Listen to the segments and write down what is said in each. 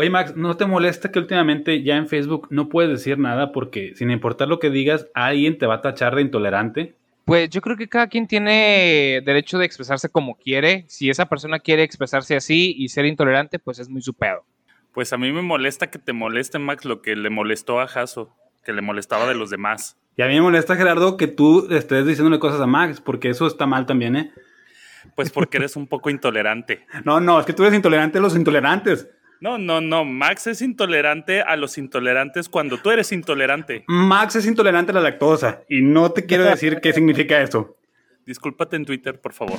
Oye, Max, ¿no te molesta que últimamente ya en Facebook no puedes decir nada porque sin importar lo que digas, alguien te va a tachar de intolerante? Pues yo creo que cada quien tiene derecho de expresarse como quiere. Si esa persona quiere expresarse así y ser intolerante, pues es muy su pedo. Pues a mí me molesta que te moleste, Max, lo que le molestó a Jaso, que le molestaba de los demás. Y a mí me molesta, Gerardo, que tú estés diciéndole cosas a Max, porque eso está mal también, ¿eh? Pues porque eres un poco intolerante. No, no, es que tú eres intolerante a los intolerantes. No, no, no. Max es intolerante a los intolerantes cuando tú eres intolerante. Max es intolerante a la lactosa y no te quiero decir qué significa eso. Discúlpate en Twitter, por favor.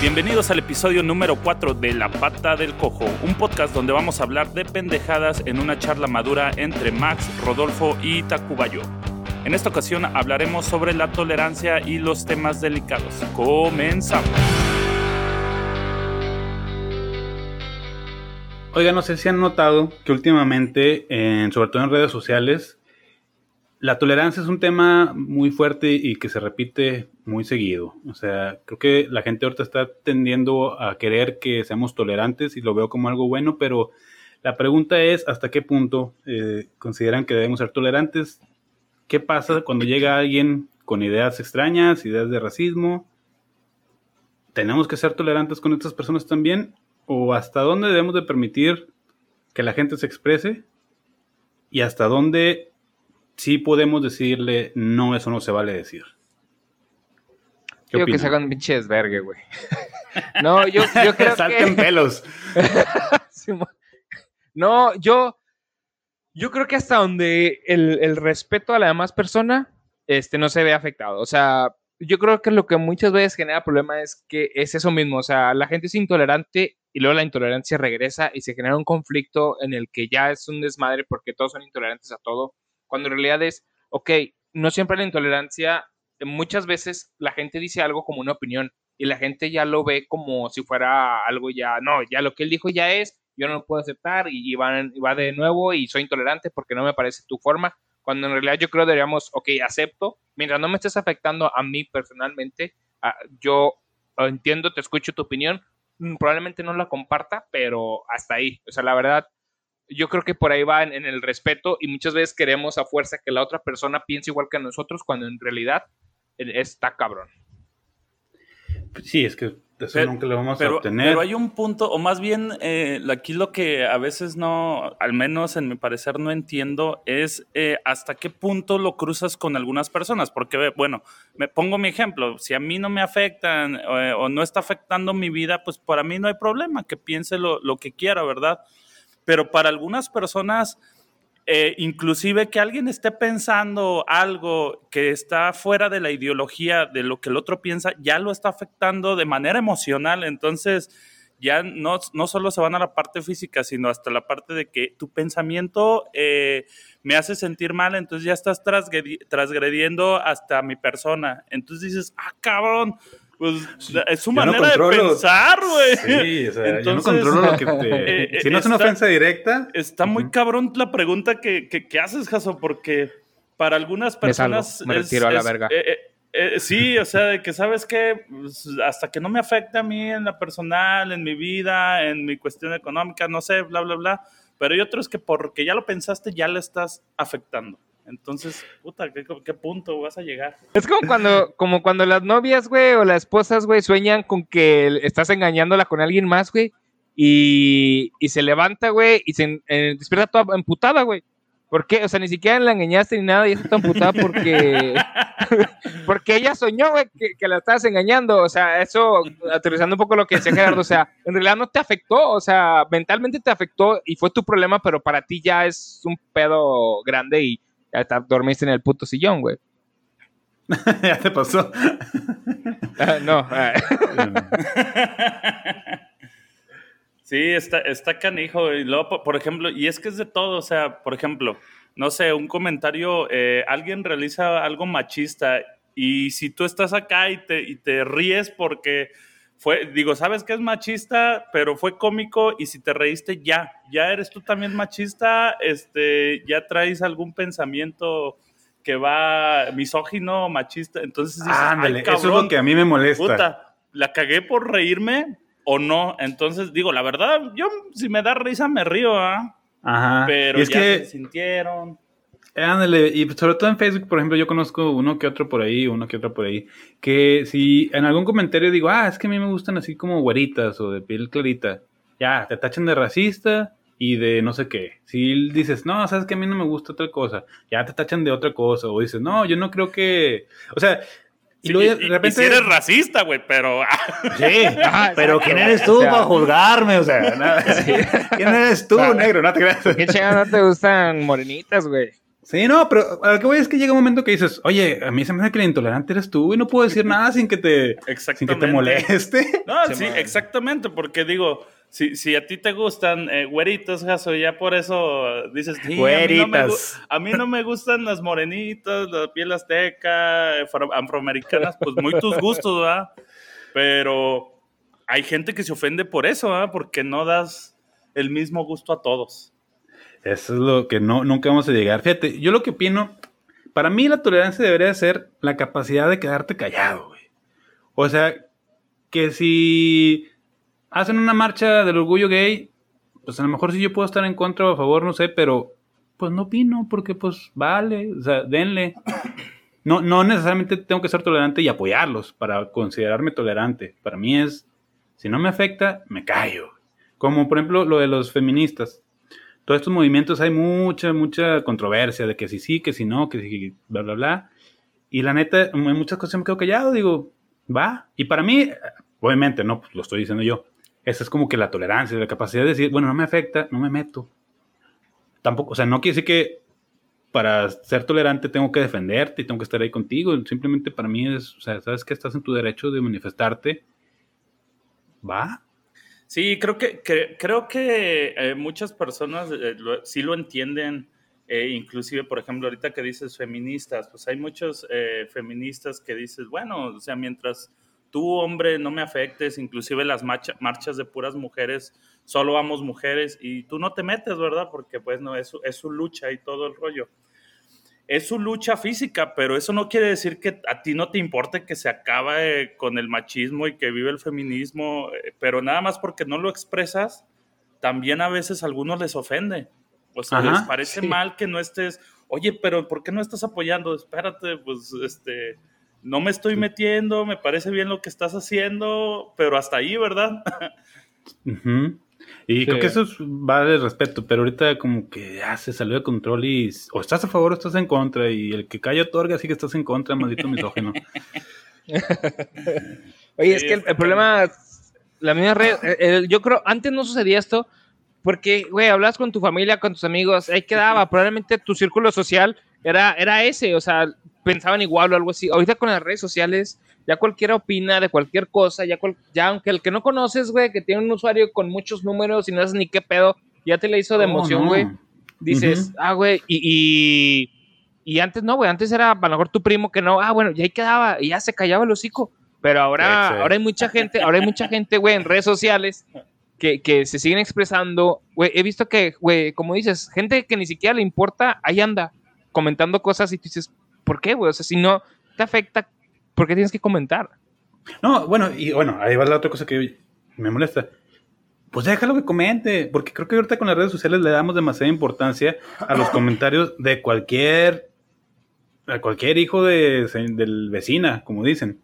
Bienvenidos al episodio número 4 de La Pata del Cojo, un podcast donde vamos a hablar de pendejadas en una charla madura entre Max, Rodolfo y Tacubayo. En esta ocasión hablaremos sobre la tolerancia y los temas delicados. Comenzamos. Oiga, no sé si han notado que últimamente, sobre todo en redes sociales, la tolerancia es un tema muy fuerte y que se repite muy seguido. O sea, creo que la gente ahorita está tendiendo a querer que seamos tolerantes y lo veo como algo bueno, pero la pregunta es hasta qué punto eh, consideran que debemos ser tolerantes ¿Qué pasa cuando llega alguien con ideas extrañas, ideas de racismo? ¿Tenemos que ser tolerantes con estas personas también? ¿O hasta dónde debemos de permitir que la gente se exprese? ¿Y hasta dónde sí podemos decirle, no, eso no se vale decir? Quiero que se hagan pinche desvergue, güey. no, yo, yo creo Salten pelos. no, yo yo creo que hasta donde el, respeto a la demás persona este, no se ve afectado. O sea, yo creo que lo que muchas veces genera problema es que es eso mismo. O sea, la gente es intolerante y luego la intolerancia regresa y se genera un conflicto en el que ya es un desmadre porque todos son intolerantes a todo. Cuando en realidad es, ok, no siempre la intolerancia, muchas veces la gente dice algo como una opinión y la gente ya lo ve como si fuera algo ya, no, ya lo que él dijo ya es, yo no lo puedo aceptar y, va, de nuevo y soy intolerante porque no me parece tu forma, cuando en realidad yo creo deberíamos, ok, acepto, mientras no me estés afectando a mí personalmente, yo entiendo, te escucho tu opinión, mm, probablemente no la comparta, pero hasta ahí, o sea, la verdad, yo creo que por ahí va en, en el respeto y muchas veces queremos a fuerza que la otra persona piense igual que nosotros cuando en realidad eh, está cabrón. Sí, es que eso nunca lo vamos a obtener. Pero hay un punto, o más bien eh, aquí lo que a veces no, al menos en mi parecer no entiendo, es eh, hasta qué punto lo cruzas con algunas personas. Porque, bueno, me pongo mi ejemplo, si a mí no me afectan eh, o no está afectando mi vida, pues para mí no hay problema, que piense lo, lo que quiera, ¿verdad? Pero para algunas personas eh, inclusive que alguien esté pensando algo que está fuera de la ideología de lo que el otro piensa, ya lo está afectando de manera emocional. Entonces, ya no, no solo se van a la parte física, sino hasta la parte de que tu pensamiento eh, me hace sentir mal, entonces ya estás transgrediendo hasta mi persona. Entonces dices, ah, cabrón, pues es su manera de pensar, güey. Sí, o sea, yo no controlo lo que te. Eh, eh, si no es una ofensa directa. Está muy cabrón la pregunta que, que, haces, Jaso, porque para algunas personas. Me, retiro a la verga. Eh, sí, o sea, de que sabes que pues, hasta que no me afecte a mí en la personal, en mi vida, en mi cuestión económica, no sé, bla, bla, bla. Pero hay otros que porque ya lo pensaste, ya le estás afectando. Entonces, puta, ¿qué, ¿qué, punto vas a llegar? Es como cuando, como cuando las novias, güey, o las esposas, güey, sueñan con que estás engañándola con alguien más, güey, y, y se levanta, güey, y se eh, despierta toda emputada, güey. ¿Por qué? O sea, ni siquiera la engañaste ni nada y está emputada porque, porque ella soñó, güey, que, que, la estabas engañando. O sea, eso, aterrizando un poco lo que decía Gerardo, o sea, en realidad no te afectó, o sea, mentalmente te afectó y fue tu problema, pero para ti ya es un pedo grande y ya dormiste en el puto sillón, güey. ya te pasó. Ah, no. sí, está, está canijo. Y luego, por ejemplo, y es que es de todo, o sea, por ejemplo, no sé, un comentario, eh, alguien realiza algo machista y si tú estás acá y te, y te ríes porque fue, digo, sabes que es machista, pero fue cómico y si te reíste ya, ya eres tú también machista, este, ya traes algún pensamiento que va misógino, machista. Entonces dices, Ándale, "Ay, eso es cabrón, lo que a mí me molesta. puta, la cagué por reírme o no. Entonces digo, la verdad, yo si me da risa me río, ¿ah? Ajá. Pero y es ya que, se sintieron. Ándale, y sobre todo en Facebook, por ejemplo, yo conozco uno que otro por ahí, uno que otro por ahí, que si en algún comentario digo, ah, es que a mí me gustan así como güeritas o de piel clarita, ya, te tachan de racista y de no sé qué. Si dices, no, sabes que a mí no me gusta tal cosa, ya te tachan de otra cosa, o dices, no, yo no creo que, o sea, y Sí, luego y- de y repente... si eres racista, güey, pero Sí, Ajá, pero. ¿quién eres tú O sea- para juzgarme? O sea, nada. ¿quién eres tú, negro? No te creas. ¿Qué chingados no te gustan morenitas, güey? Sí, no, pero a lo que voy es que llega un momento que dices, oye, a mí se me hace que el intolerante eres tú y no puedo decir nada sin que te, sin que te moleste. No, Se sí, me- exactamente, porque digo, si, si a ti te gustan eh, güeritos, Jaso, ya por eso dices, "Sí, a mí no me Güeritas. A mí, no me gustan las morenitas, la piel azteca, afro- afroamericanas, pues muy tus gustos, ¿verdad? Pero hay gente que se ofende por eso, ¿verdad? Porque no das el mismo gusto a todos. Eso es lo que no, nunca vamos a llegar. Fíjate, yo lo que opino, para mí la tolerancia debería ser la capacidad de quedarte callado. O sea, que si hacen una marcha del orgullo gay, pues a lo mejor sí yo puedo estar en contra o a favor, no sé, pero pues no opino, porque pues vale, o sea, denle. No, no necesariamente tengo que ser tolerante y apoyarlos para considerarme tolerante. Para mí es, si no me afecta, me callo. Como por ejemplo lo de los feministas todos estos movimientos hay mucha, mucha controversia de que si sí, que si no, que si bla, bla, bla. Y la neta, en muchas cosas me quedo callado, digo, va. Y para mí, obviamente, no, pues lo estoy diciendo yo. Esa es como que la tolerancia, la capacidad de decir, bueno, no me afecta, no me meto. Tampoco, o sea, no quiere decir que para ser tolerante tengo que defenderte y tengo que estar ahí contigo. Simplemente para mí es, o sea, sabes que estás en tu derecho de manifestarte. Va. Sí, creo que, creo que eh, muchas personas eh, sí lo entienden, eh, inclusive, por ejemplo, ahorita que dices feministas, pues hay muchos feministas que dices, bueno, o sea, mientras tú, hombre, no me afectes, inclusive las marcha- marchas de puras mujeres, solo vamos mujeres, y tú no te metes, ¿verdad? Porque pues no, es, es su lucha y todo el rollo. Es su lucha física, pero eso no quiere decir que a ti no te importe que se acabe con el machismo y que vive el feminismo, eh, pero nada más porque no lo expresas, también a veces a algunos les ofende. O sea, Ajá, les parece sí. mal que no estés, oye, pero ¿por qué no estás apoyando? Espérate, pues este, no me estoy metiendo, me parece bien lo que estás haciendo, pero hasta ahí, ¿verdad? Ujú. Y Sí. creo que eso es, vale respeto, pero ahorita como que ya se salió de control y o estás a favor o estás en contra y el que calla otorga, así que estás en contra, maldito misógino. Oye, es que el, problema, la misma red, eh, el- yo creo, antes no sucedía esto, porque, güey, hablas con tu familia, con tus amigos, ahí quedaba, probablemente tu círculo social era, era ese, o sea, pensaban igual o algo así. Ahorita con las redes sociales, ya cualquiera opina de cualquier cosa, ya, cual- ya aunque el que no conoces, güey, que tiene un usuario con muchos números y no sabes ni qué pedo, ya te le hizo de Oh, emoción, no. güey. Dices, Ujú. ah, güey, y, y, y antes no, güey, antes era a lo mejor tu primo que no, ah, bueno, y ahí quedaba, y ya se callaba el hocico. Pero ahora, Sí, sí. ahora hay mucha gente, ahora hay mucha gente, güey, en redes sociales que, que se siguen expresando. Güey, he visto que, güey, como dices, gente que ni siquiera le importa, ahí anda comentando cosas y tú dices, ¿por qué, güey? O sea, si no te afecta, ¿por qué tienes que comentar? No, bueno, y bueno, ahí va la otra cosa que me molesta. Pues déjalo que comente, porque creo que ahorita con las redes sociales le damos demasiada importancia a los comentarios de cualquier a cualquier hijo de, del vecina, como dicen.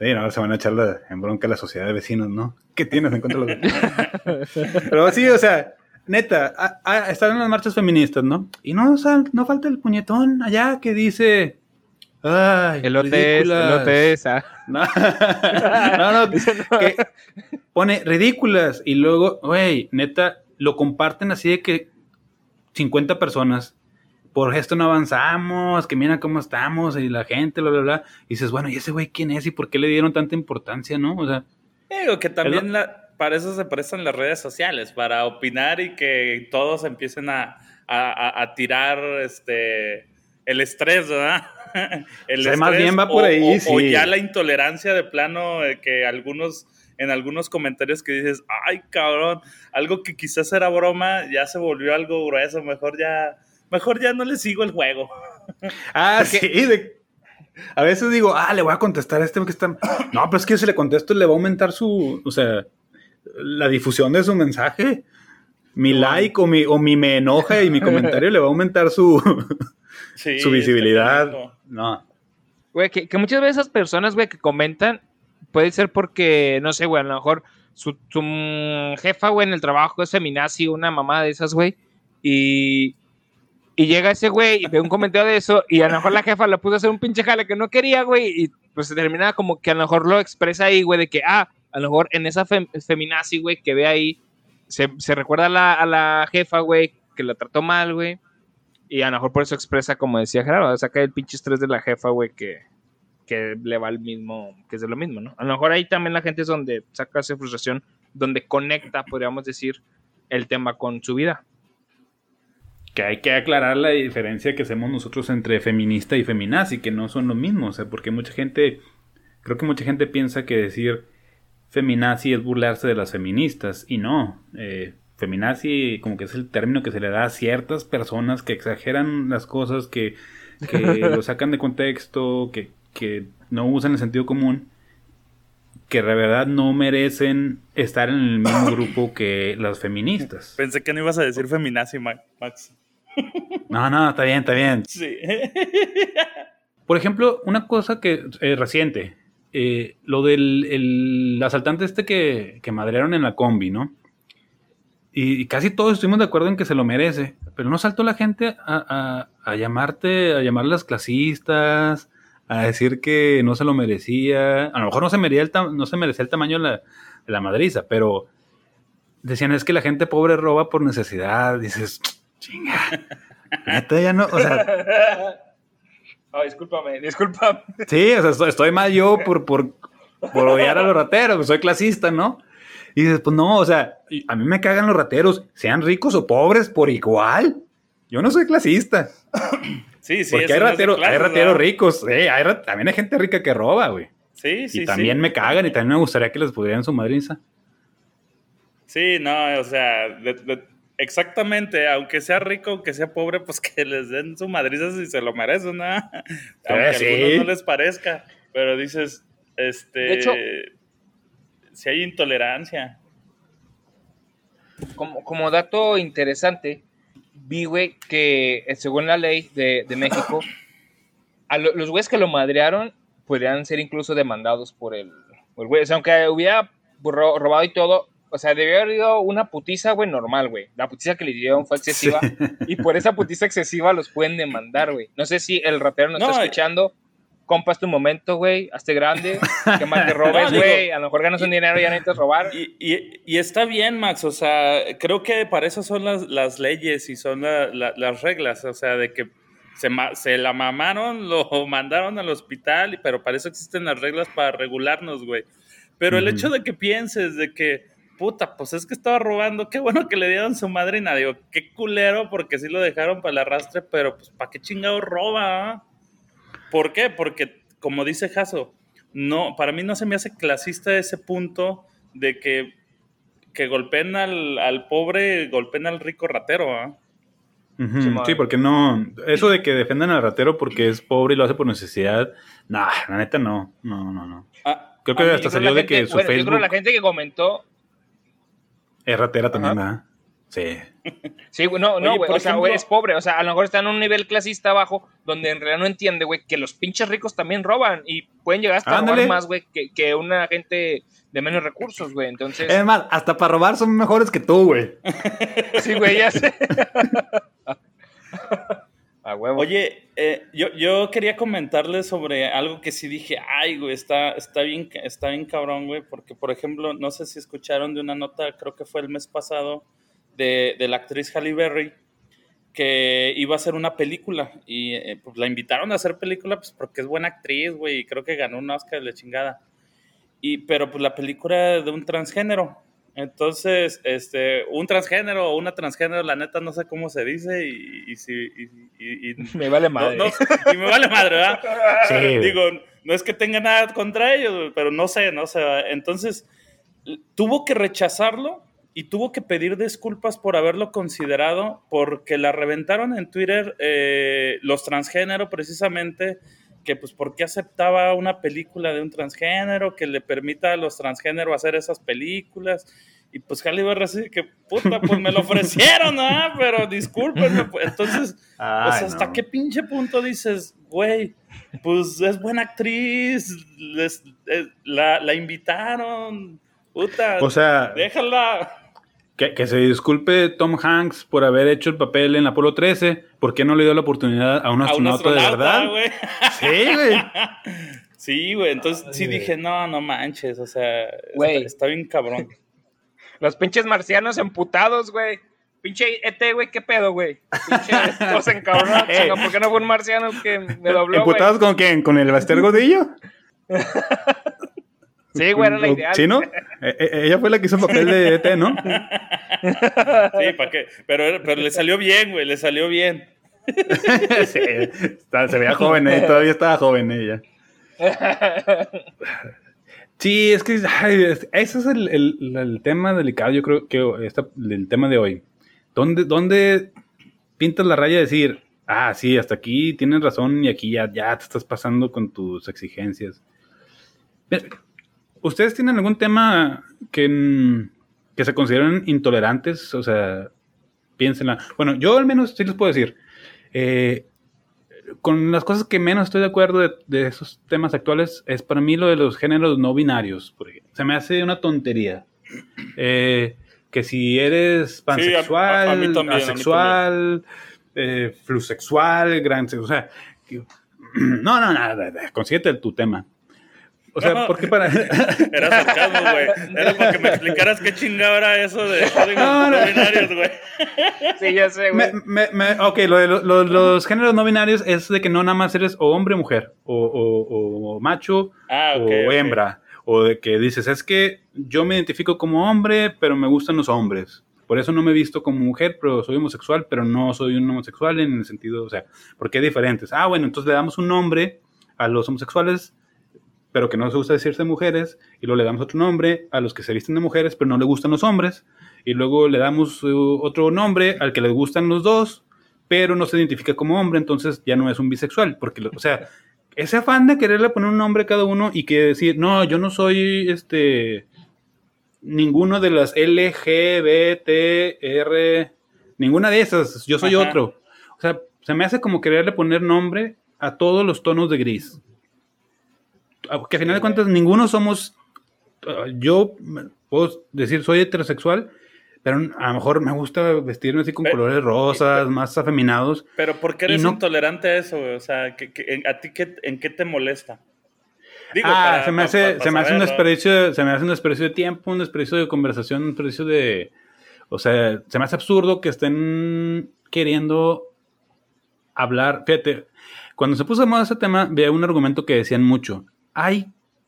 Sí, ahora se van a echar la- en bronca la sociedad de vecinos, ¿no? ¿Qué tienes en contra de los Pero sí, o sea, neta, a- a- están en las marchas feministas, ¿no? Y no, o sea, no falta el puñetón allá que dice... Ay, El OTS, ridículas". el OTS, ah. No, no, no, que pone ridículas y luego, güey, neta, lo comparten así de que 50 personas, por esto no avanzamos, que mira cómo estamos y la gente, bla, bla, bla. Y dices, bueno, ¿y ese güey quién es y por qué le dieron tanta importancia, no? O sea, Digo que también la- para eso se prestan las redes sociales, para opinar y que todos empiecen a, a- a- a tirar este el estrés, ¿verdad? El Sí, más bien va o- por ahí, o, o sí. ya la intolerancia de plano eh, que algunos en algunos comentarios que dices, ay cabrón, algo que quizás era broma ya se volvió algo grueso, mejor ya, mejor ya no le sigo el juego. Ah, sí, a veces digo, ah, le voy a contestar a este que está. No, pero es que si le contesto le va a aumentar su, o sea, la difusión de su mensaje. Mi like o mi, o mi me enoja y mi comentario le va a aumentar su, su visibilidad. No. Güey, que, muchas veces esas personas, güey, que comentan, puede ser porque, no sé, güey, a lo mejor su, jefa, güey, en el trabajo es feminazi, una mamá de esas, güey, y, y llega ese güey y ve un comentario de eso, y a lo mejor la jefa le puso a hacer un pinche jale que no quería, güey, y pues se termina como que a lo mejor lo expresa ahí, güey, de que, ah, a lo mejor en esa feminazi, güey, que ve ahí, se, recuerda a la, a la jefa, güey, que la trató mal, güey, y a lo mejor por eso expresa, como decía Gerardo, saca el pinche estrés de la jefa, güey, que, que le va al mismo, que es de lo mismo, ¿no? A lo mejor ahí también la gente es donde saca esa frustración, donde conecta, podríamos decir, el tema con su vida. Que hay que aclarar la diferencia que hacemos nosotros entre feminista y feminazi, que no son lo mismo, o sea, porque mucha gente, creo que mucha gente piensa que decir feminazi es burlarse de las feministas, y no, eh, feminazi como que es el término que se le da a ciertas personas que exageran las cosas, que, lo sacan de contexto, que, no usan el sentido común, que de verdad no merecen estar en el mismo grupo que las feministas. Pensé que no ibas a decir feminazi, Max. No, no, está bien, está bien. Sí. Por ejemplo, una cosa que es reciente, eh, lo del el asaltante este que, que madrearon en la combi, ¿no? Y, casi todos estuvimos de acuerdo en que se lo merece. Pero no saltó la gente a, llamarte, a llamarlas clasistas, a decir que no se lo merecía. A lo mejor no se merecía el, no se merecía el tamaño de la, madriza, pero decían es que la gente pobre roba por necesidad. Dices, chinga. Neta ya no, o sea. Oh, discúlpame, discúlpame. Sí, o sea, estoy, mal yo por, por, por odiar a los rateros, soy clasista, ¿no? Y dices, pues no, o sea, a mí me cagan los rateros, sean ricos o pobres por igual. Yo no soy clasista. Sí, sí. Porque hay, rateros, hay rateros ricos, hay también hay gente rica que roba, güey. Sí, sí. Y también me cagan y también me gustaría que les pudieran su madriza. Sí, no, o sea, exactamente, aunque sea rico, aunque sea pobre, pues que les den su madriza si se lo merecen, ¿no? Aunque a algunos no les parezca. Pero dices, este. De hecho, si hay intolerancia. Como, como dato interesante, vi, güey, que eh, según la ley de, México, a los güeyes que lo madrearon podrían ser incluso demandados por el, güey. O sea, aunque hubiera robado y todo, o sea, debió haber ido una putiza, güey, normal, güey. La putiza que le dieron fue excesiva. Y por esa putiza excesiva los pueden demandar, güey. No sé si el rapero nos está escuchando compas tu momento, güey, hazte grande, que más te robes, güey, a lo mejor ganas un dinero y ya necesitas robar. Y, está bien, Max, o sea, creo que para eso son las, leyes y son las reglas, o sea, de que se, se, la mamaron, lo mandaron al hospital, pero para eso existen las reglas para regularnos, güey. Pero el hecho de que pienses de que, puta, pues es que estaba robando, qué bueno que le dieron su madrina, digo, qué culero, porque sí lo dejaron para el arrastre, pero pues, ¿para qué chingado roba? ¿Por qué? Porque, como dice Jaso, no, para mí no se me hace clasista ese punto de que, que golpeen al, pobre, golpeen al rico ratero, ¿ah? sí, porque no. Eso de que defiendan al ratero porque es pobre y lo hace por necesidad. Nah, la neta no. No, no, no. Ah, creo que hasta salió de que su Facebook. Yo creo la gente que comentó. Es ratera también, ¿verdad? Sí. Sí, no, no, güey. O sea, güey, es pobre. O sea, a lo mejor está en un nivel clasista abajo donde en realidad no entiende, güey, que los pinches ricos también roban y pueden llegar hasta a robar más, güey, que, que, una gente de menos recursos, güey. Entonces. Es más, hasta para robar son mejores que tú, güey. sí, güey, ya sé. a huevo. Oye, eh, yo, yo quería comentarles sobre algo que sí dije, ay, güey, está, está, bien, está bien cabrón, güey, porque, por ejemplo, no sé si escucharon de una nota, creo que fue el mes pasado de, la actriz Halle Berry que iba a hacer una película y eh, pues la invitaron a hacer película pues porque es buena actriz, güey, y creo que ganó un Oscar de la chingada. Y, pero pues la película de un transgénero. Entonces, este, un transgénero o una transgénero, la neta no sé cómo se dice y, si... Y, me vale madre. y me vale madre, ¿verdad? Digo, no es que tenga nada contra ellos, pero no sé, no sé. Entonces, tuvo que rechazarlo y tuvo que pedir disculpas por haberlo considerado porque la reventaron en Twitter eh, los transgénero precisamente que pues por qué aceptaba una película de un transgénero que le permita a los transgéneros hacer esas películas y pues Halle Berry que puta pues me lo ofrecieron ¿ah? pero discúlpenme pues". entonces pues hasta qué pinche punto dices güey pues es buena actriz eh, la, la invitaron puta o sea déjala que, se disculpe Tom Hanks por haber hecho el papel en Apolo 13. ¿Por qué no le dio la oportunidad a un astronauta, de verdad? Sí, güey. Sí, güey. Entonces sí dije, no, no manches. O sea, está, bien cabrón. Los pinches marcianos emputados, güey. Pinche ET, güey, ¿qué pedo, güey? Pinche cosa encabronados. ¿Por qué no fue un marciano que me dobló, ¿Emputados con quién? ¿Con el Baster Godillo? Sí, güey, era la idea. ¿Sí, no? E, e, ella fue la que hizo el papel de ET, ¿no? Sí, ¿para qué? Pero, pero le salió bien, güey, le salió bien. sí, se veía joven, ¿eh? todavía estaba joven ella. Sí, es que ese es el, el, el, tema delicado, yo creo que está, el tema de hoy. ¿Dónde, ¿Dónde pintas la raya de decir, ah, sí, hasta aquí tienes razón y aquí ya, ya te estás pasando con tus exigencias? ¿Ustedes tienen algún tema que, que se consideren intolerantes? O sea, piénsenla. Bueno, yo al menos sí les puedo decir. Eh, con las cosas que menos estoy de acuerdo de, esos temas actuales es para mí lo de los géneros no binarios. Porque se me hace una tontería. Eh, que si eres pansexual, asexual, eh, flusexual, gran, o sea, no, no, no, consíguete tu tema. O sea, ¿por qué para...? era sarcasmo, güey. Era para que me explicaras qué chingada era eso de códigos no, binarios, güey. Sí, ya sé, güey. Me, me, ok, lo de los géneros no binarios es de que no nada más eres o hombre o mujer, o, o, o macho ah, o hembra. O de que dices, es que yo me identifico como hombre, pero me gustan los hombres. Por eso no me he visto como mujer, pero soy homosexual, pero no soy un homosexual en el sentido, o sea, porque hay diferentes. Ah, bueno, entonces le damos un nombre a los homosexuales pero que no les gusta decirse mujeres, y luego le damos otro nombre a los que se visten de mujeres, pero no le gustan los hombres, y luego le damos uh, otro nombre al que les gustan los dos, pero no se identifica como hombre, entonces ya no es un bisexual, porque, o sea, ese afán de quererle poner un nombre a cada uno y que decir, no, yo no soy este ninguno de las L, G, B, T, R, ninguna de esas, yo soy otro. O sea, se me hace como quererle poner nombre a todos los tonos de gris que al final de cuentas ninguno somos, ah, yo puedo decir soy heterosexual, pero a lo mejor me gusta vestirme así con colores rosas, más afeminados. Pero ¿por qué eres intolerante a eso, O sea, ¿a ti qué, en qué te molesta? ah, se me hace, se me hace un desperdicio, se me hace un desperdicio de tiempo, un desperdicio de conversación, un desperdicio de, o sea, se me hace absurdo que estén queriendo hablar. Fíjate, cuando se puso de moda ese tema, veía un argumento que decían mucho hay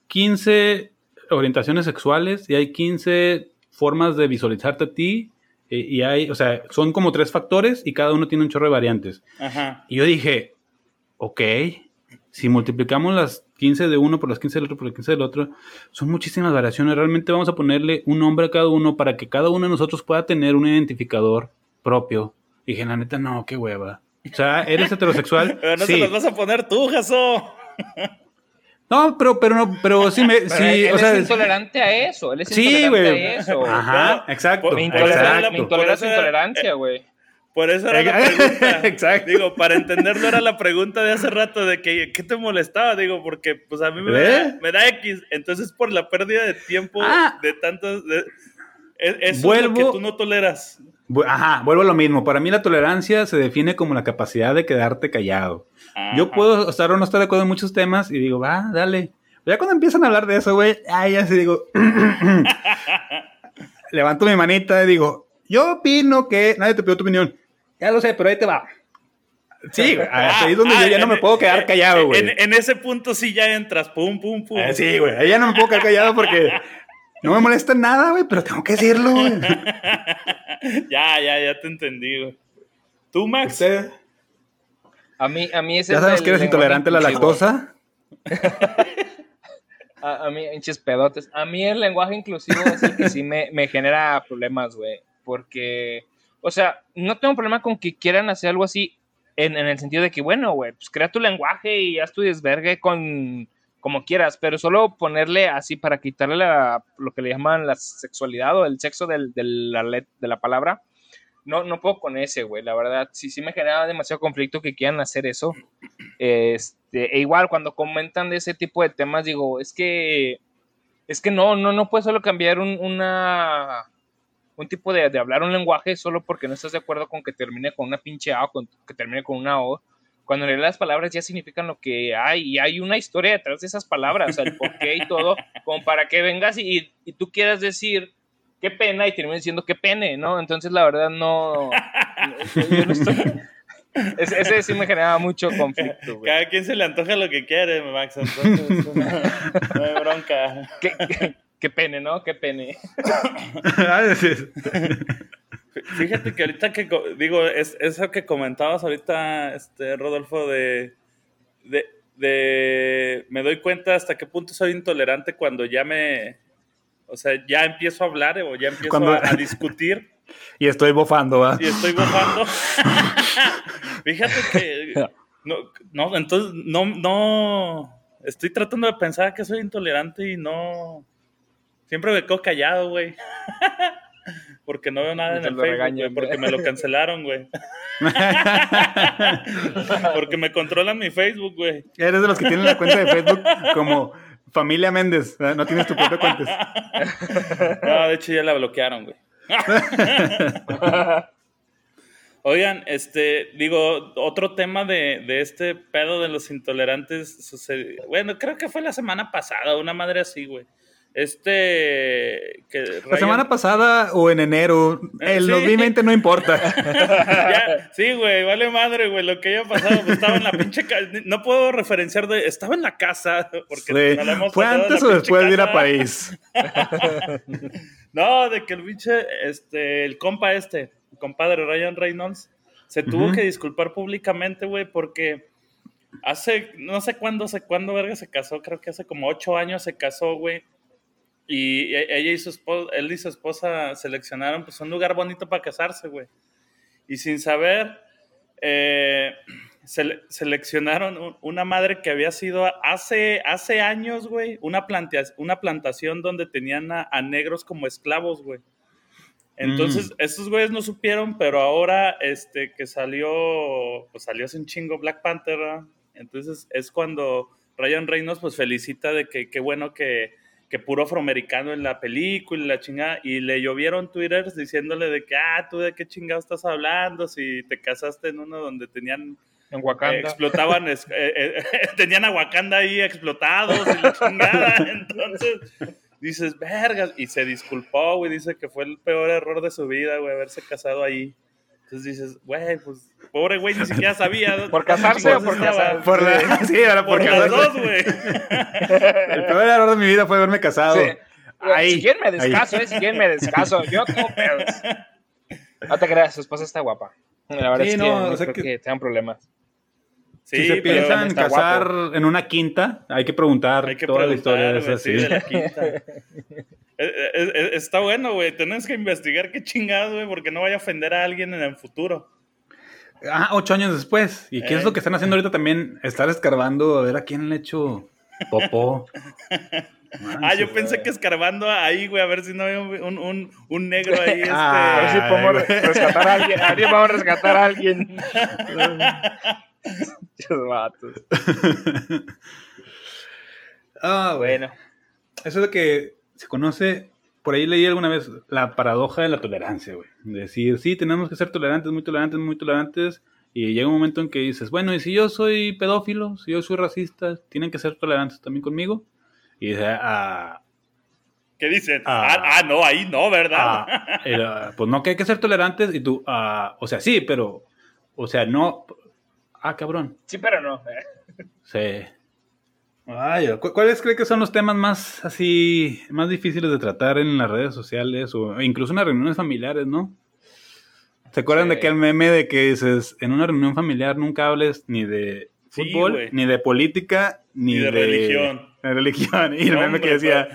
15 orientaciones sexuales y hay 15 formas de visualizarte a ti. Y, hay, o sea, son como tres factores y cada uno tiene un chorro de variantes. Y yo dije, ok, si multiplicamos las 15 de uno por las 15 del otro por las 15 del otro, son muchísimas variaciones. Realmente vamos a ponerle un nombre a cada uno para que cada uno de nosotros pueda tener un identificador propio. Y dije, la neta, no, qué hueva. O sea, ¿eres heterosexual? Pero no se los vas a poner tú, Jaso. No, pero, pero no, pero sí me. sí, él, o sea, es intolerante a eso. Él es sí, intolerante a eso. Ajá, exacto. Me intoleras exacto. intolerancia, güey. Por eso era la pregunta. Exacto. Digo, para entenderlo era la pregunta de hace rato de que qué te molestaba, digo, porque pues a mí me, da, me da, X. Entonces por la pérdida de tiempo ah. de tantos... De, es, eso es lo que tú no toleras. Ajá, vuelvo a lo mismo. Para mí la tolerancia se define como la capacidad de quedarte callado. Yo puedo estar o no estar de acuerdo en muchos temas y digo, va, dale. Pero ya cuando empiezan a hablar de eso, güey, ahí ya se digo, levanto mi manita y digo, yo opino que nadie te pidió tu opinión. Ya lo sé, pero ahí te va. Sí, ahí es donde yo ya no me puedo quedar callado, güey. En, ese punto sí ya entras, pum, pum, pum. Eh, sí, güey, ahí ya no me puedo quedar callado porque no me molesta nada, güey, pero tengo que decirlo, güey. ya, ya, ya te entendí, güey. ¿Tú, Max? A mí, a mí ese ¿Ya sabes que eres intolerante a la lactosa? A, a mí, hinches pedotes. A mí el lenguaje inclusivo es el que sí me, me genera problemas, güey. Porque, o sea, no tengo problema con que quieran hacer algo así en, en el sentido de que, bueno, güey, pues crea tu lenguaje y haz tu desvergue con como quieras, pero solo ponerle así para quitarle la, lo que le llaman la sexualidad o el sexo del, la, de la palabra, no, no puedo con ese, güey, la verdad, sí, sí me genera demasiado conflicto que quieran hacer eso. Este, e igual, cuando comentan de ese tipo de temas, digo, es que, es que no, no, no puedes solo cambiar un, una, un tipo de, de hablar un lenguaje solo porque no estás de acuerdo con que termine con una pinche A o con, que termine con una O. Cuando en realidad las palabras ya significan lo que hay y hay una historia detrás de esas palabras, o sea, el porqué y todo, como para que vengas y, y tú quieras decir qué pena y termines diciendo qué pene, ¿no? Entonces, la verdad, no. yo- yo no estoy- ese, ese sí me generaba mucho conflicto, güey. Cada quien se le antoja lo que quiere, Max. Entonces, no, no hay bronca. ¿Qué, qué, qué pene, ¿no? Qué pene. Fíjate que ahorita que digo, es eso que comentabas ahorita, este Rodolfo, de, de, de me doy cuenta hasta qué punto soy intolerante cuando ya me, o sea, ya empiezo a hablar o ya empiezo Cuando- a, a discutir Y estoy bofando, ¿va? y estoy bofando. Fíjate que no, no, entonces no, no, estoy tratando de pensar que soy intolerante y no, siempre me quedo callado, güey. Porque no veo nada Y en el Facebook, regañan, güey, porque güey. me lo cancelaron, güey. Porque me controlan mi Facebook, güey. Eres de los que tienen la cuenta de Facebook como Familia Méndez. No tienes tu propia cuenta. No, de hecho ya la bloquearon, güey. Oigan, este, digo, otro tema de, de este pedo de los intolerantes sucedió. Bueno, creo que fue la semana pasada, una madre así, güey. Este. Que La semana pasada o en enero, el Sí. 2020 no importa. Ya, sí, güey, vale madre, güey, lo que haya pasado. pues, estaba en la pinche casa. No puedo referenciar de. Estaba en la casa. Porque Sí. hemos ¿Fue antes o después de ir a. París? No, de que el pinche, este, el compa este, el compadre Ryan Reynolds, se tuvo que disculpar públicamente, güey, porque hace, no sé cuándo, sé cuándo verga se casó, creo que hace como ocho años se casó, güey. Y ella y su esposa, él y su esposa seleccionaron pues un lugar bonito para casarse, güey. Y sin saber, eh, sele- seleccionaron un- una madre que había sido hace, hace años, güey, una, plantea- una plantación donde tenían a, a negros como esclavos, güey. Entonces, Mm. estos güeyes no supieron, pero ahora este, que salió, pues salió hace un chingo Black Panther, ¿verdad? Entonces es cuando Ryan Reynolds pues felicita de que qué bueno que, que puro afroamericano en la película y la chingada, y le llovieron twitters diciéndole de que, ah, tú de qué chingado estás hablando si te casaste en uno donde tenían En eh, Wakanda. explotaban, es- eh, eh, tenían a Wakanda ahí explotados y la chingada. Entonces dices, vergas, y se disculpó, güey, dice que fue el peor error de su vida, güey, haberse casado ahí. Entonces dices, güey, pues, pobre güey, ni siquiera sabía. dónde- ¿Por casarse o por casarse? Por la, sí, ahora Por por las casarse. dos, güey. El peor error de mi vida fue haberme casado. Sí. Ahí, si quieren me ahí. descaso, eh, si quieren me descaso. Yo tengo pedos. No te creas, su esposa está guapa. La verdad Sí, es que no, no, o sea creo que- que... tengan problemas. Si se piensan casar guapo. en una quinta, hay que preguntar Hay que toda la historia. sí, de la quinta. Eh, eh, eh, Está bueno, güey. Tenés que investigar qué chingados, güey, porque no vaya a ofender a alguien en el futuro. Ah, ocho años después. ¿Y qué es lo que están haciendo ahorita también? Estar escarbando a ver a quién le hecho popó. Ah, yo pensé que escarbando ahí, güey, a ver si no había un, un, un negro ahí. Este... Ah, A ver si podemos güey. rescatar a alguien. A ver si vamos a rescatar a alguien. Vatos. Ah. Bueno, Eso es lo que se conoce, por ahí leí alguna vez, la paradoja de la tolerancia, güey. Decir, sí, tenemos que ser tolerantes, muy tolerantes, muy tolerantes. Y llega un momento en que dices, bueno, y si yo soy pedófilo, si yo soy racista, tienen que ser tolerantes también conmigo. Y dice, ah, ¿Qué dicen? Ah. Ah, ah, no, ahí no, ¿verdad? ah, era, pues no, que hay que ser tolerantes. Y tú, ah, o sea, sí, pero, o sea, no. Ah, cabrón. sí, pero no. Sí. Ay, ¿cu- ¿cuáles cree que son los temas más así, más difíciles de tratar en las redes sociales o incluso en las reuniones familiares, no? ¿Se acuerdan Sí. de aquel meme de que dices, en una reunión familiar nunca hables ni de fútbol, ni de política, ni, Ni de de, religión. La religión. Y el meme que decía,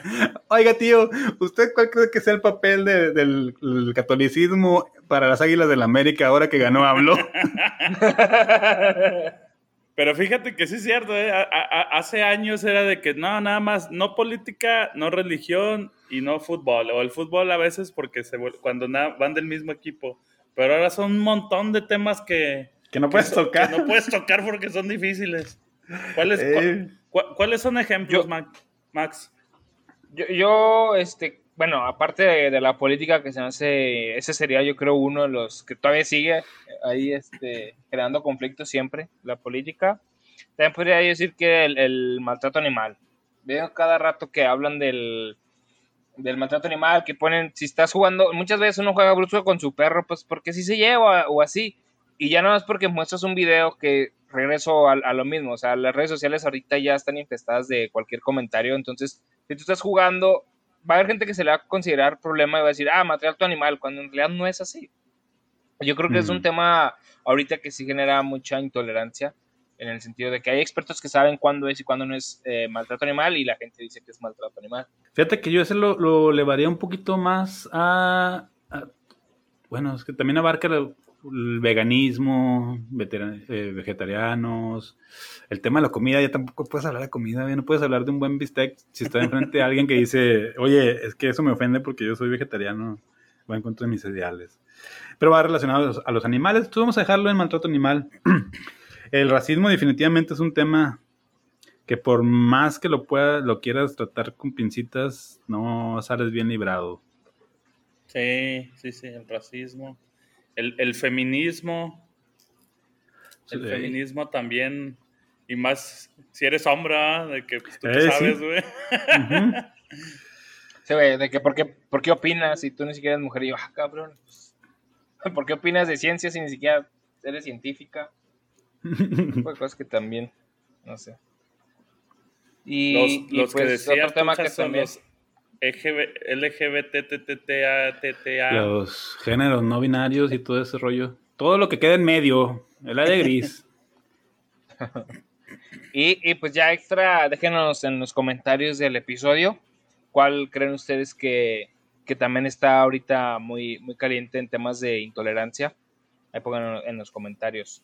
oiga tío, ¿usted cuál cree que sea el papel del, catolicismo para las Águilas del la América ahora que ganó AMLO? Pero fíjate que sí es cierto, ¿eh? hace años era de que no, nada más, no política, no religión y no fútbol. O el fútbol a veces porque se, cuando van del mismo equipo. Pero ahora son un montón de temas que... Que no puedes tocar. Que no puedes tocar porque son difíciles. ¿Cuáles, eh. ¿Cuáles son ejemplos, Max? Yo, yo, este, bueno, aparte de, la política que se hace, ese sería yo creo uno de los que todavía sigue ahí este, creando conflictos siempre, la política. También podría decir que el, maltrato animal. Veo cada rato que hablan del, del maltrato animal, que ponen, si estás jugando, muchas veces uno juega bruto con su perro, pues porque si se lleva o así. Y ya no es porque muestras un video que regreso a, a, lo mismo, o sea, las redes sociales ahorita ya están infestadas de cualquier comentario, entonces, si tú estás jugando va a haber gente que se le va a considerar problema y va a decir, ah, maté a tu animal, cuando en realidad no es así. Yo creo que es un tema ahorita que sí genera mucha intolerancia, en el sentido de que hay expertos que saben cuándo es y cuándo no es eh, maltrato animal y la gente dice que es maltrato animal. Fíjate que yo ese lo, lo elevaría un poquito más a, bueno, es que también abarca el veganismo, eh, vegetarianos, el tema de la comida, ya tampoco puedes hablar de comida, ya no puedes hablar de un buen bistec si está enfrente de alguien que dice, oye, es que eso me ofende porque yo soy vegetariano, va en contra de mis ideales. Pero va relacionado a los, animales, tú vamos a dejarlo en maltrato animal. el racismo definitivamente es un tema que por más que lo puedas, lo quieras tratar con pincitas, no sales bien librado. Sí, sí, sí, el racismo el, feminismo, el feminismo también, y más si eres hombre, de que pues, tú eh, sabes, güey. Sí. güey, de que ¿por qué, por qué opinas si tú ni siquiera eres mujer? Y yo, ah, cabrón, pues, ¿por qué opinas de ciencia si ni siquiera eres científica? pues cosas que también, no sé. Y, los, que pues, decías, otro tema que también... Los LGBTTTA. Los géneros no binarios y todo ese rollo. Todo lo que queda en medio, el área gris. y, pues ya extra, déjenos en los comentarios del episodio cuál creen ustedes que, también está ahorita muy, muy caliente en temas de intolerancia. Ahí pongan en los comentarios.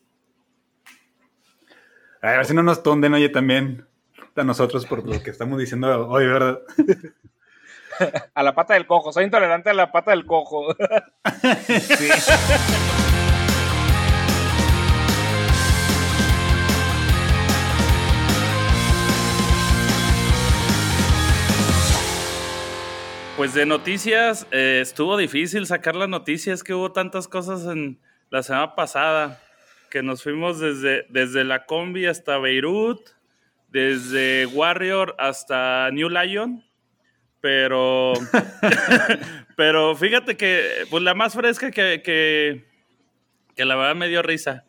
A ver si no nos tonden, oye, también a nosotros por lo que estamos diciendo hoy, ¿verdad? a la pata del cojo. Soy intolerante a la pata del cojo. Pues de noticias, eh, estuvo difícil sacar las noticias, que hubo tantas cosas en la semana pasada, que nos fuimos desde, desde la combi hasta Beirut, desde Warrior hasta New Lion, pero, pero fíjate que, pues la más fresca que, que, la verdad me dio risa.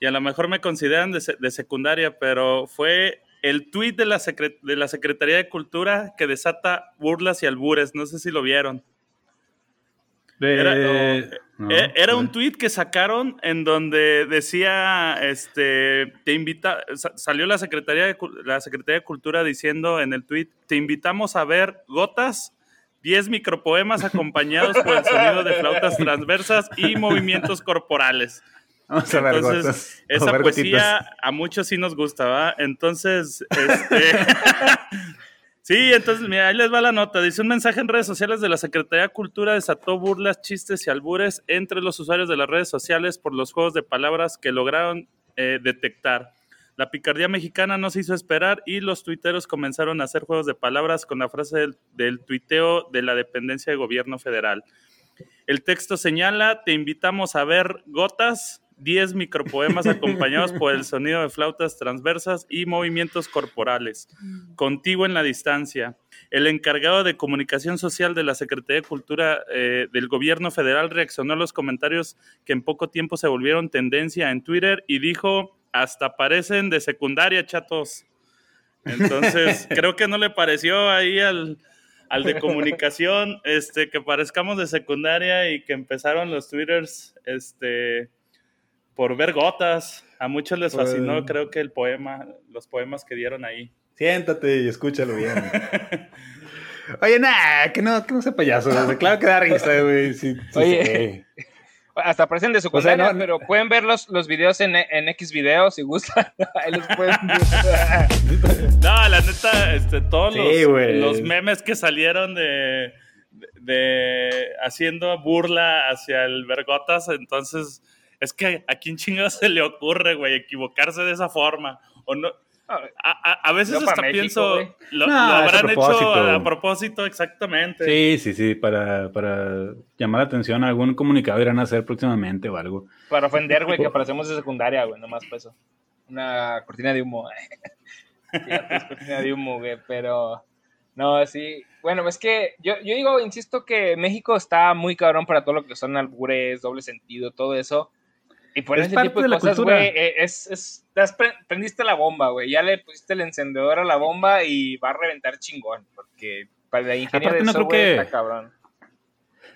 Y a lo mejor me consideran de, secundaria, pero fue el tuit de la, de la Secretaría de Cultura que desata burlas y albures. No sé si lo vieron. Era, eh, era un tuit que sacaron en donde decía, este, te invita, salió la Secretaría de, la Secretaría de Cultura diciendo en el tuit, te invitamos a ver gotas, 10 micropoemas acompañados por el sonido de flautas transversas y movimientos corporales. Vamos a ver Entonces, esa poesía a muchos sí nos gusta, Entonces, este... Sí, entonces, mira, ahí les va la nota. Dice un mensaje en redes sociales de la Secretaría de Cultura desató burlas, chistes y albures entre los usuarios de las redes sociales por los juegos de palabras que lograron eh, detectar. La picardía mexicana no se hizo esperar y los tuiteros comenzaron a hacer juegos de palabras con la frase del, del tuiteo de la dependencia de gobierno federal. El texto señala, te invitamos a ver gotas, 10 micropoemas acompañados por el sonido de flautas transversas y movimientos corporales. Contigo en la distancia. El encargado de comunicación social de la Secretaría de Cultura eh, del Gobierno Federal reaccionó a los comentarios que en poco tiempo se volvieron tendencia en Twitter y dijo, hasta parecen de secundaria, chatos. Entonces, creo que no le pareció ahí al, al de comunicación este, que parezcamos de secundaria y que empezaron los twitters este, por ver gotas. A muchos les fascinó, creo que el poema, los poemas que dieron ahí. Siéntate y escúchalo bien. Oye, nada, que no, que no sea payaso. Claro que da risa, güey. Sí, sí, Oye. sí. Hasta parecen de su O sea, secundaria, no- pero pueden ver los, los videos en, en X videos si gustan. Ahí los pueden ver. No, la neta, este, todos Sí, los, los memes que salieron de, de, de haciendo burla hacia el Vergotas, entonces es que a quién chingados se le ocurre, güey, equivocarse de esa forma. O no, a, a- a veces hasta México, pienso, lo, No, lo es a habrán hecho a propósito exactamente. Sí, sí, sí, para, para llamar la atención a algún comunicado irán a hacer próximamente o algo. Para ofender, güey, que parecemos de secundaria, güey, nomás por eso. Una cortina de humo. Cortina de humo, güey, pero... No, sí. Bueno, es que yo, yo digo, insisto que México está muy cabrón para todo lo que son albures, doble sentido, todo eso. Y por Es ese parte tipo de, de cosas, güey, eh, es, es, prendiste la bomba, güey. Ya le pusiste el encendedor a la bomba y va a reventar chingón. Porque para la ingeniería Aparte, de no eso, creo que- está cabrón.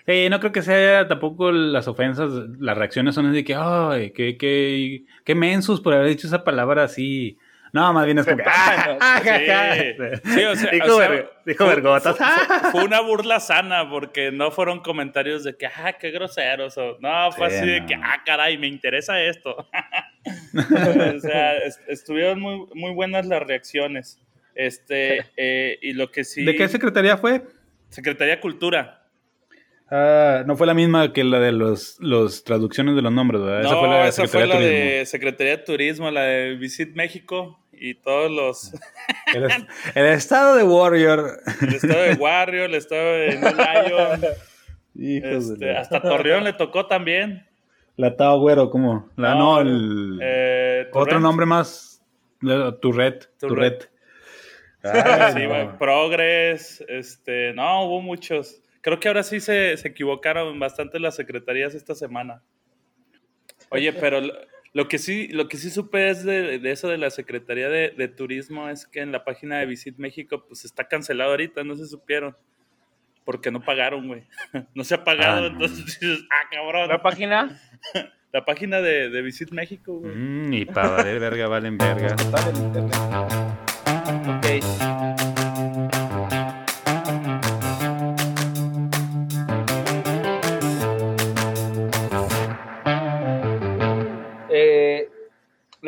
Sí, no creo que sea tampoco las ofensas, las reacciones son de que, ay, qué, qué, qué mensos por haber dicho esa palabra así. No, más bien es como, que, Pretápanos. ah, ja, ja. Sí. Sí, o sea, dijo, o sea, ver- dijo fue- vergotas. Fue, fue una burla sana porque no fueron comentarios de que, ah, qué groseros. O, no, fue Sí, así de que, ah, caray, me interesa esto. o sea, est- estuvieron muy, muy buenas las reacciones. Este, eh, y lo que sí. ¿De qué secretaría fue? Secretaría de Cultura. Ah, no fue la misma que la de los, los traducciones de los nombres, ¿verdad? No, esa fue la, Turismo. de Secretaría de Turismo, la de Visit México y todos los. El, es- el estado de Warrior. El estado de Warrior, el estado de Lion. Hijos este, hasta Torreón le tocó también. La Tao Güero, ¿cómo? La, no, el... eh, otro nombre más. Tourette. Tourette. Tourette. Sí, no. Progress, este, no, hubo muchos. Creo que ahora sí se, se equivocaron bastante las secretarías esta semana. Oye, pero lo, lo que sí, lo que sí supe es de, de eso de la Secretaría de, de Turismo es que en la página de Visit México pues está cancelado ahorita, no se supieron. Porque no pagaron, güey. No se ha pagado, Ah, no. entonces dices, ah, cabrón. La página La página de, de Visit México, güey. Mm, y para valer verga, valen verga. está en el internet. Ok.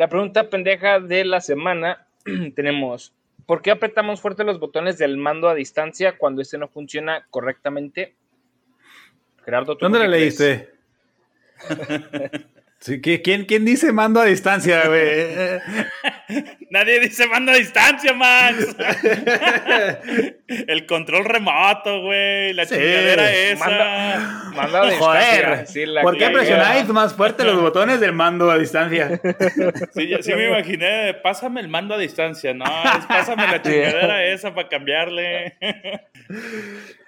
La pregunta pendeja de la semana tenemos: ¿Por qué apretamos fuerte los botones del mando a distancia cuando este no funciona correctamente? Gerardo, ¿tú ¿Dónde la leíste? Sí, ¿qui- ¿quién, ¿Quién dice mando a distancia, güey? Nadie dice mando a distancia, Max. El control remoto, güey. La Sí, chingadera esa. Manda, manda a distancia, Joder, sí, la ¿por qué presionáis más fuerte los botones del mando a distancia? Sí, ya- sí me imaginé, pásame el mando a distancia. No, es pásame la chingadera esa para cambiarle.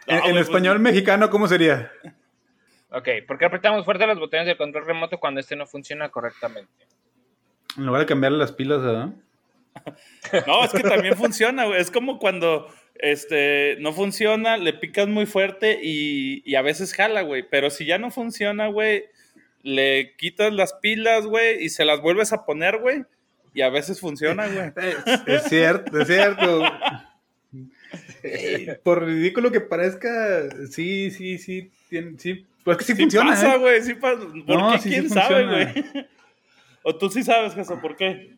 En, español pues, mexicano, ¿cómo sería? Ok, ¿por qué apretamos fuerte los botones del control remoto cuando este no funciona correctamente? En lugar de cambiarle las pilas, ¿verdad? No, es que también funciona, güey. Es como cuando este, no funciona, le picas muy fuerte y, y a veces jala, güey. Pero si ya no funciona, güey, le quitas las pilas, güey, y se las vuelves a poner, güey. Y a veces funciona, güey. Es, es cierto, es cierto. Eh, Por ridículo que parezca, sí, sí, sí, tien- sí. Pues que sí, Sí funciona, pasa, ¿eh? güey. Sí pasa. ¿Por No, qué? sí, sí ¿Quién sabe, güey? O tú sí sabes, Jesús, ¿por qué?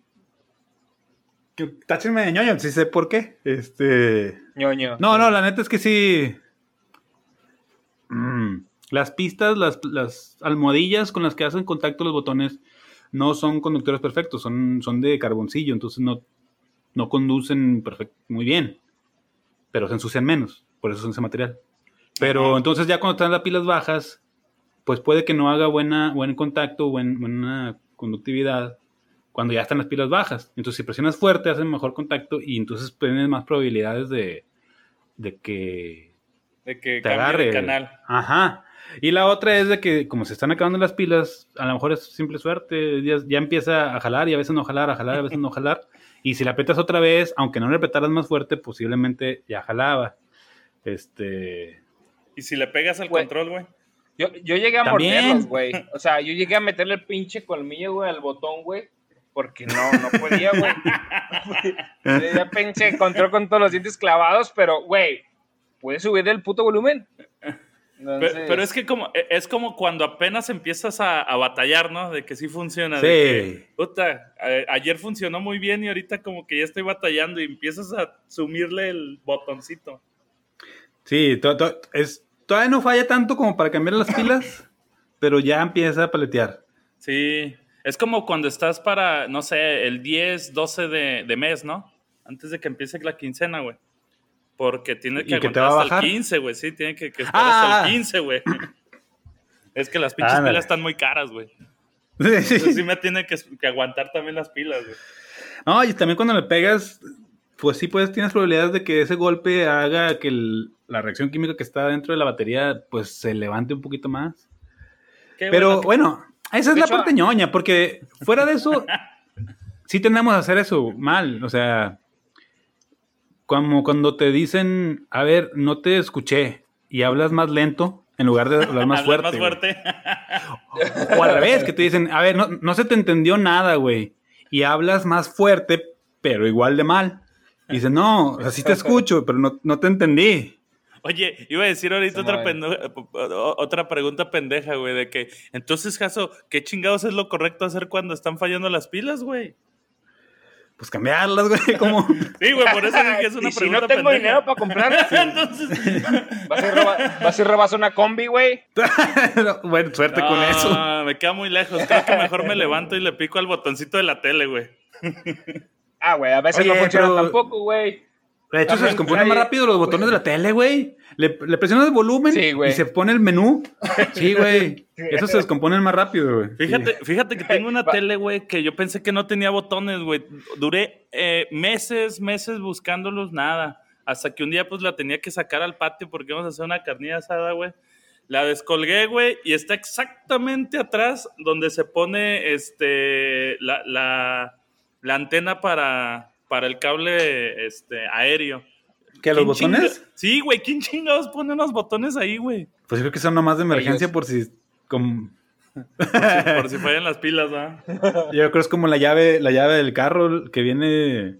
Que- Táchenme de ñoño, sí sé por qué. Este... ñoño. No, no, la neta es que sí. Mm, Las pistas, las, las almohadillas con las que hacen contacto los botones no son conductores perfectos, son, son de carboncillo, entonces no, no conducen perfect- muy bien, pero se ensucian menos, por eso son ese material. Pero Ajá. entonces ya cuando están las pilas bajas, pues puede que no haga buena, buen contacto, buen- buena conductividad cuando ya están las pilas bajas. Entonces si presionas fuerte, hacen mejor contacto y entonces tienes más probabilidades de, de que De que te agarre. de canal. Ajá. Y la otra es de que como se están acabando las pilas, a lo mejor es simple suerte, ya, ya empieza a jalar y a veces no jalar, a jalar, a veces no jalar. Y si la aprietas otra vez, aunque no le apretaras más fuerte, posiblemente ya jalaba. Este... Y si le pegas al control, güey. Yo, yo llegué a También. morderlos, güey. O sea, yo llegué a meterle el pinche colmillo, güey, al botón, güey. porque no, no podía, güey. ya pensé, control con todos los dientes clavados, pero, güey, ¿puedes subir el puto volumen? Pero, es que como, e, es como cuando apenas empiezas a, batallar, ¿no? De que sí funciona. Sí. De puta, ayer funcionó muy bien y ahorita como que ya estoy batallando y empiezas a sumirle el botoncito. Sí, es, todavía no falla tanto como para cambiar las pilas, pero ya empieza a paletear. Sí, es como cuando estás para, no sé, el 10, 12 de, de mes, ¿no? Antes de que empiece la quincena, güey. Porque tiene que aguantar hasta el 15, güey. Sí, tiene que, esperar hasta el 15, ah. güey. es que las pinches pilas están muy caras, güey. Sí, sí. me tiene que, aguantar también las pilas, güey. No, y también cuando le pegas, pues sí, pues tienes probabilidades de que ese golpe haga que la reacción química que está dentro de la batería, pues se levante un poquito más. Pero bueno, esa es la parte ñoña, porque fuera de eso, sí tenemos que hacer eso mal. O sea, como cuando te dicen, a ver, no te escuché y hablas más lento en lugar de hablar más fuerte. más fuerte. o, al revés, que te dicen, a ver, no, no se te entendió nada, güey. Y hablas más fuerte, pero igual de mal. Y dices, no, así te escucho, pero no, no te entendí. Oye, iba a decir ahorita otra, otra pregunta pendeja, güey, de que, entonces, Jaso, ¿qué chingados es lo correcto hacer cuando están fallando las pilas, güey? pues cambiarlas, güey, como... Sí, güey, por eso dije que es una ¿Y si no tengo dinero para comprarlas, entonces... ¿Vas a, ir ¿Vas a robar una combi, güey? bueno, suerte con eso. me queda muy lejos. Creo que mejor me levanto y le pico al botoncito de la tele, güey. Ah, güey, a veces no funciona tampoco, güey. De hecho, se descomponen más rápido los botones de la tele, güey. Le, le, presionas el volumen y se pone el menú. Sí, güey. Eso se descomponen más rápido, güey. Fíjate, fíjate que tengo una tele, güey, que yo pensé que no tenía botones, güey. Duré eh, meses, meses buscándolos, nada. Hasta que un día, pues, la tenía que sacar al patio porque íbamos a hacer una carnilla asada, güey. La descolgué, güey, y está exactamente atrás donde se pone este, la, la, la antena para, para el cable este, aéreo. ¿Qué, los botones? Sí, güey, ¿quién chingados pone unos botones ahí, güey? Pues yo creo que son nomás de emergencia por si... Como... por, si, fallan las pilas, ¿ah? Yo creo que es como la llave, la llave del carro que viene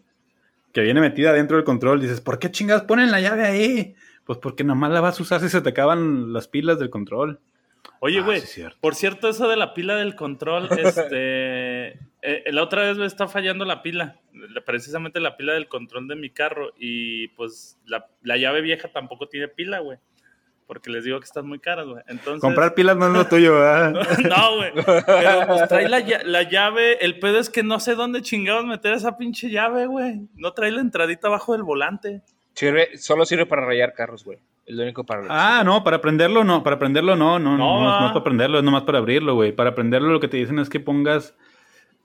que viene metida dentro del control. Dices, ¿por qué chingados ponen la llave ahí? Pues porque nomás la vas a usar si se te acaban las pilas del control. Oye, ah, güey, por cierto, eso de la pila del control, este, eh, la otra vez me está fallando la pila, precisamente la pila del control de mi carro y pues la, llave vieja tampoco tiene pila, güey. Porque les digo que están muy caras, güey. Entonces... Comprar pilas no es lo tuyo, ¿verdad? no, güey. Pero pues trae la, la, llave. El pedo es que no sé dónde chingados meter esa pinche llave, güey. No trae la entradita abajo del volante. Sirve, solo sirve para rayar carros, güey. Es lo único para. Ah, no, para prenderlo no. Para prenderlo no. No, no, no, no es para prenderlo, es nomás para abrirlo, güey. Para prenderlo lo que te dicen es que pongas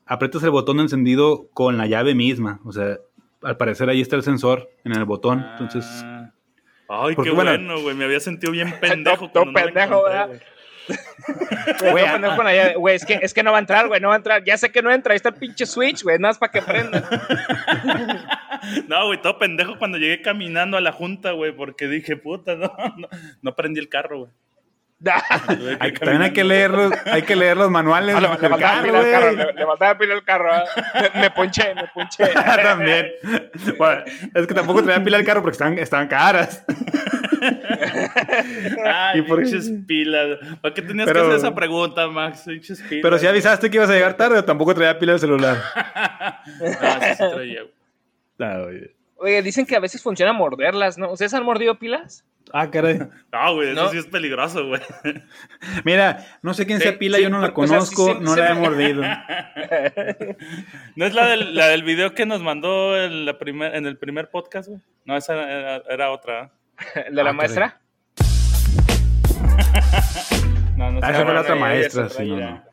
aprietas el botón de encendido con la llave misma. O sea, al parecer ahí está el sensor en el botón. Entonces. Ah. Ay, qué bueno, güey. Me había sentido bien pendejo. Todo pendejo, güey. Güey, es que, es que no va a entrar, güey, no va a entrar. Ya sé que no entra, ahí está el pinche switch, güey, nada más para que prenda. no, güey, todo pendejo cuando llegué caminando a la junta, güey, porque dije, puta, no, no, no prendí el carro, güey. hay, también hay que leer los, hay que leer los manuales ah, le, carro, carro, le, faltaba pila al carro. ¿eh? Me, ponché, me ponché. también. Bueno, es que tampoco traía pila al carro porque estaban, estaban caras. Ay, pinches pilas. ¿Para qué tenías que hacer esa pregunta, Max? Pilas. Pero si avisaste que ibas a llegar tarde, o tampoco traía pila el celular. no, sí, sí traía. No, oye. Oye, dicen que a veces funciona morderlas, ¿no? ¿Ustedes han mordido pilas? Ah, caray. No, güey, eso sí es peligroso, güey. Mira, no sé quién sea Pila, yo no la conozco, no la he mordido. ¿No es la del, la del video que nos mandó en, la primer, en el primer podcast, güey? No, esa era, otra. ¿El de la ah, maestra? no, no sé. Ah, esa fue la otra maestra, sí. No,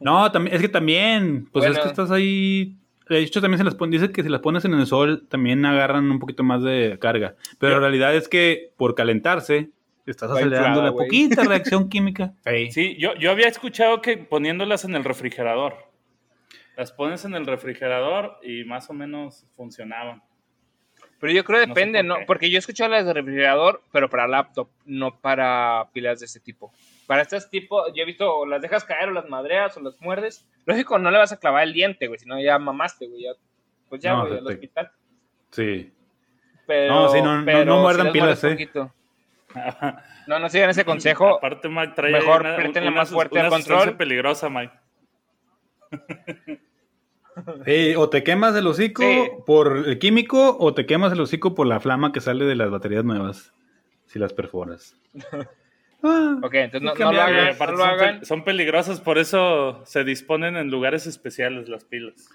no. también, es que también, pues es que estás ahí de hecho, también se las pone, dice que si las pones en el sol también agarran un poquito más de carga. Pero la realidad es que por calentarse, estás acelerando la poquita reacción química. Sí, yo, yo había escuchado que poniéndolas en el refrigerador. Las pones en el refrigerador y más o menos funcionaban. Pero yo creo que depende, ¿no? Porque yo he escuchado las de refrigerador, pero para laptop, no para pilas de este tipo. Para estos tipos, yo he visto, o las dejas caer o las madreas o las muerdes. Lógico, no le vas a clavar el diente, güey, si no ya mamaste, güey. Ya, pues ya, No, güey, al hospital. Sí. Pero, No, sí, no- no- pero no sí muerdan pilas, eh. poquito. No, no sigan ese consejo. Aparte, Mike trae Mejor una, una más fuerte una al control. peligrosa, Mike. Sí, o te quemas el hocico Sí. por el químico o te quemas el hocico por la flama que sale de las baterías nuevas, si las perforas. Ah, Ok, entonces no, lo hagan, aparte no lo son, hagan. pe- son peligrosas, por eso se disponen en lugares especiales las pilas.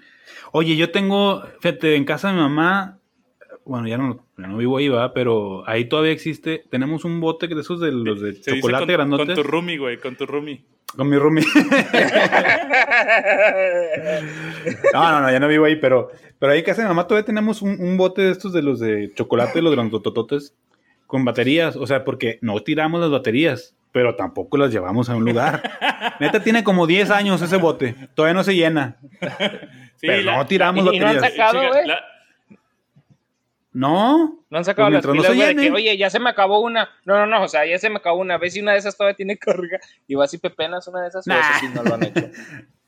Oye, yo tengo, fíjate, en casa de mi mamá, bueno, ya no, ya no vivo ahí, va, pero ahí todavía existe, tenemos un bote de esos de los de Se chocolate con, grandotes. con tu roomie, güey, con tu roomie. Con mi roomie. no, no, no, ya no vivo ahí, pero, pero ahí en casa de mi mamá todavía tenemos un, un bote de estos de los de chocolate, los grandotototes, con baterías. O sea, porque no tiramos las baterías, pero tampoco las llevamos a un lugar. Neta, tiene como 10 años ese bote. Todavía no se llena. Sí, pero la- no tiramos y- y no han baterías. sacado, güey. No. No han sacado Pues las no pilas, güey, de que, oye, ya se me acabó una. No, no, no, o sea, ya se me acabó una. A ver si una de esas todavía tiene carga. Y vas y pepenas una de esas. Nah. eso sí no lo han hecho.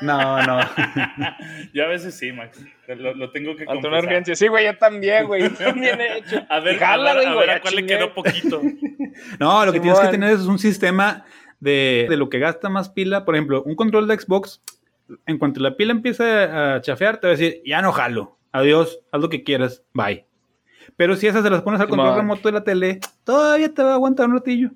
No, no. Yo a veces sí, Max. Lo, lo tengo que Ante una urgencia. Sí, güey, yo también, güey. Yo también he hecho. A ver, jala, a ver, güey, a, ver a cuál le chingué. quedó poquito. No, lo que tienes que tener es un sistema de, de lo que gasta más pila. Por ejemplo, un control de Xbox, en cuanto la pila empieza a chafear, te va a decir, ya no jalo. Adiós, haz lo que quieras, bye. Pero si esas se las pones al control remoto de la tele, todavía te va a aguantar un ratillo.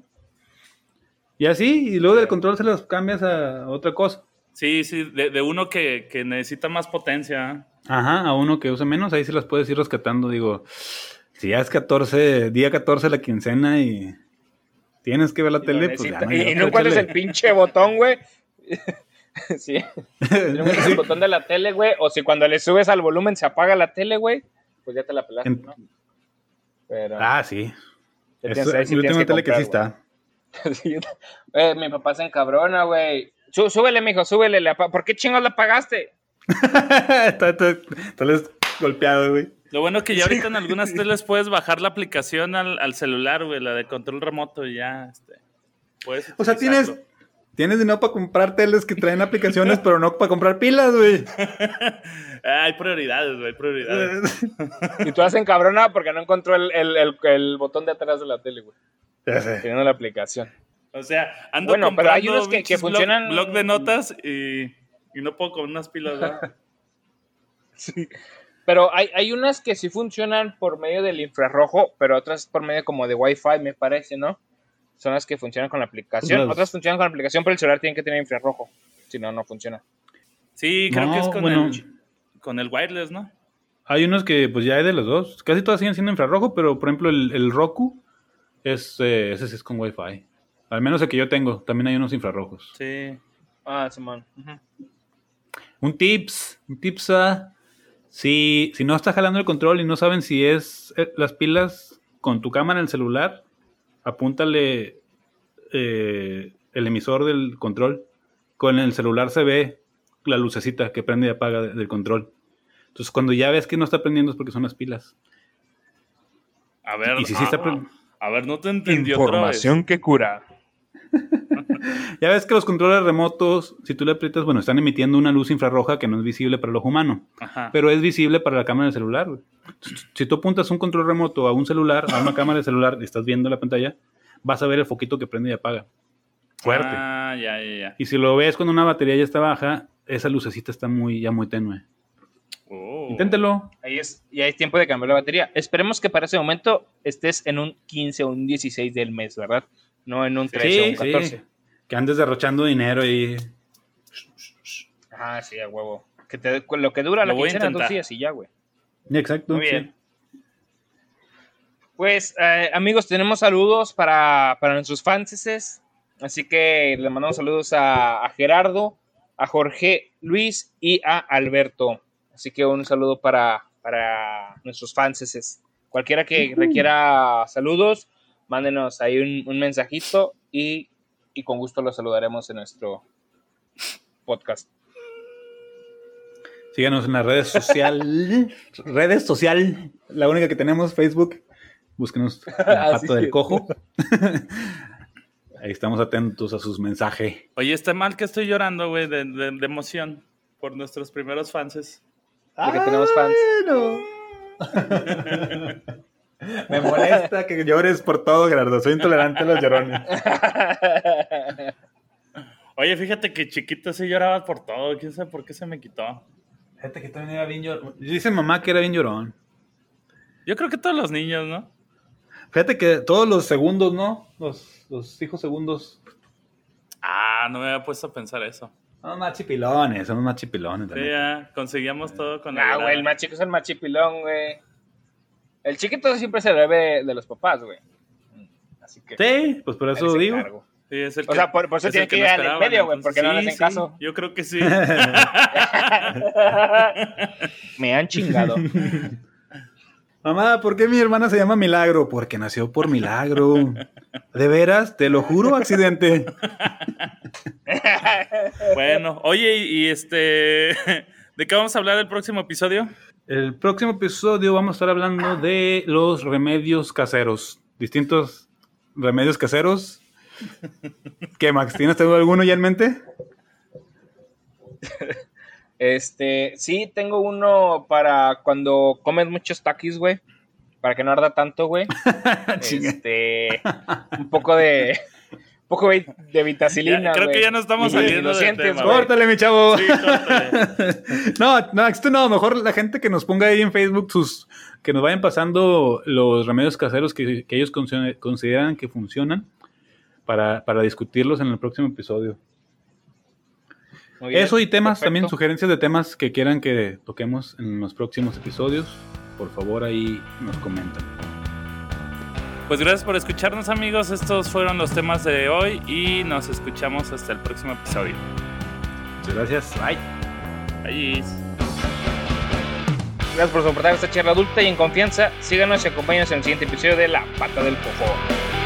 Y así, y luego del control se las cambias a otra cosa. Sí, sí, de, de uno que, que necesita más potencia. Ajá, a uno que usa menos, ahí se las puedes ir rescatando. Digo, si ya es 14, día 14 la quincena y tienes que ver la Y, tele, pues ya y- y no encuentras el pinche botón, güey. sí. Si no encuentras el botón de la tele, güey. O si cuando le subes al volumen se apaga la tele, güey. Pues ya te la pelaste, En- ¿no? Pero. Ah, sí. sí una que tele que sí está. Sí, eh, mi papá se encabrona, güey. Sú- súbele, mijo, súbele. ¿Por qué chingos la pagaste? está, está, está les- golpeado, güey. Lo bueno que ya ahorita en algunas teles puedes bajar la aplicación al, al celular, güey, la de control remoto y ya, este, puedes O sea, tienes, tienes dinero para comprar teles que traen aplicaciones, pero no para comprar pilas, güey. Ah, hay prioridades, güey, hay prioridades. Y tú has encabronado porque no encontró el, el, el, el botón de atrás de la tele, güey. ya sé. Teniendo la aplicación. O sea, ando Bueno, pero hay comprando unos que- que pinches blog- funcionan- Blog, de notas y, y no puedo con unas pilas, ¿verdad? Sí. Pero hay, hay unas que sí funcionan por medio del infrarrojo, pero otras por medio como de Wi-Fi, me parece, ¿no? Son las que funcionan con la aplicación. Las- Otras funcionan con la aplicación, pero el celular tiene que tener infrarrojo. Si no, no funciona. Sí, creo No, que es con, bueno. el, con el wireless, ¿no? Hay unos que, pues ya hay de los dos. Casi todas siguen siendo infrarrojo, pero por ejemplo, el, el Roku, es, eh, ese sí es con Wi-Fi. Al menos el que yo tengo, también hay unos infrarrojos. Sí. Ah, Simón. Ujú. Un tips, un tips a si, si no está jalando el control y no saben si es eh, las pilas con tu cámara en el celular, apúntale eh, el emisor del control. Con el celular se ve la lucecita que prende y apaga de- del control. Entonces cuando ya ves que no está prendiendo es porque son las pilas. A ver, Y si sí ah, está pre- a ver, no te entendí otra vez. que cura. Ya ves que los controles remotos, si tú le aprietas, bueno, están emitiendo una luz infrarroja que no es visible para el ojo humano. Ajá. pero es visible para la cámara del celular. Si tú apuntas un control remoto a un celular, a una cámara de celular y estás viendo la pantalla, vas a ver el foquito que prende y apaga. Fuerte. Ah, ya, ya, ya. Y si lo ves cuando una batería ya está baja, esa lucecita está muy, ya muy tenue. Oh. Inténtelo. Ahí es, y hay tiempo de cambiar la batería. Esperemos que para ese momento estés en un 15 o un 16 del mes, ¿verdad? No en un 13 o un 14. Que andes derrochando dinero y... Ah, sí, a huevo. Que te, lo que dura la Lo voy a quincena, dos días y ya, güey. Exacto. Muy sí. bien. Pues, eh, amigos, tenemos saludos para, para nuestros fanses. Así que le mandamos saludos a, a Gerardo, a Jorge Luis y a Alberto. Así que un saludo para, para nuestros fanses. Cualquiera que requiera saludos, mándenos ahí un, un mensajito y, y con gusto los saludaremos en nuestro podcast. Síganos en las redes sociales. redes social. La única que tenemos, Facebook. Búsquenos la Así pata del cojo. Ahí estamos atentos a sus mensajes. Oye, está mal que estoy llorando, güey, de, de- de emoción por nuestros primeros fans. Porque tenemos fans. Me molesta que llores por todo, Gerardo. Soy intolerante a los llorones. Oye, fíjate que chiquito sí lloraba por todo. ¿Quién sabe por qué se me quitó? Fíjate que también era bien llorón. Dice mamá que era bien llorón. Yo creo que todos los niños, ¿no? Fíjate que todos los segundos, ¿no? Los, los hijos segundos. Ah, no me había puesto a pensar eso. Son más chipilones, son más chipilones. la Sí, ya, conseguíamos todo con la Ah, güey, el más chico es el más chipilón, güey. El chiquito siempre se debe de los papás, güey. Así que. Sí, pues por eso digo. Sí, es el O sea, por- por eso es tiene que ir al medio, güey, porque no le hacen sí, caso. Yo creo que sí. Me han chingado. Mamá, ¿por qué mi hermana se llama Milagro? Porque nació por milagro. ¿De veras? Te lo juro, accidente. bueno, oye, y, y este. ¿De qué vamos a hablar el próximo episodio? El próximo episodio vamos a estar hablando de los remedios caseros. Distintos remedios caseros. ¿Qué, Max? ¿Tienes alguno ya en mente? Este, sí, tengo uno para cuando comes muchos taquis, güey. Para que no arda tanto, güey. Este, un poco de, poco de, vitacilina, creo que ya no estamos saliendo lo del sientes, tema. Córtale, mi chavo. Sí, córtale. No, no, esto no, mejor la gente que nos ponga ahí en Facebook sus que nos vayan pasando los remedios caseros que, que ellos consider- consideran que funcionan para, para discutirlos en el próximo episodio. Muy bien, Eso y temas, perfecto. también sugerencias de temas que quieran que toquemos en los próximos episodios, por favor ahí nos comentan. Pues gracias por escucharnos, amigos. Estos fueron los temas de hoy y nos escuchamos hasta el próximo episodio. Muchas gracias. Bye. Bye. Gracias por soportar esta charla adulta y en confianza. Síganos y acompáñanos en el siguiente episodio de La Pata del Cojo.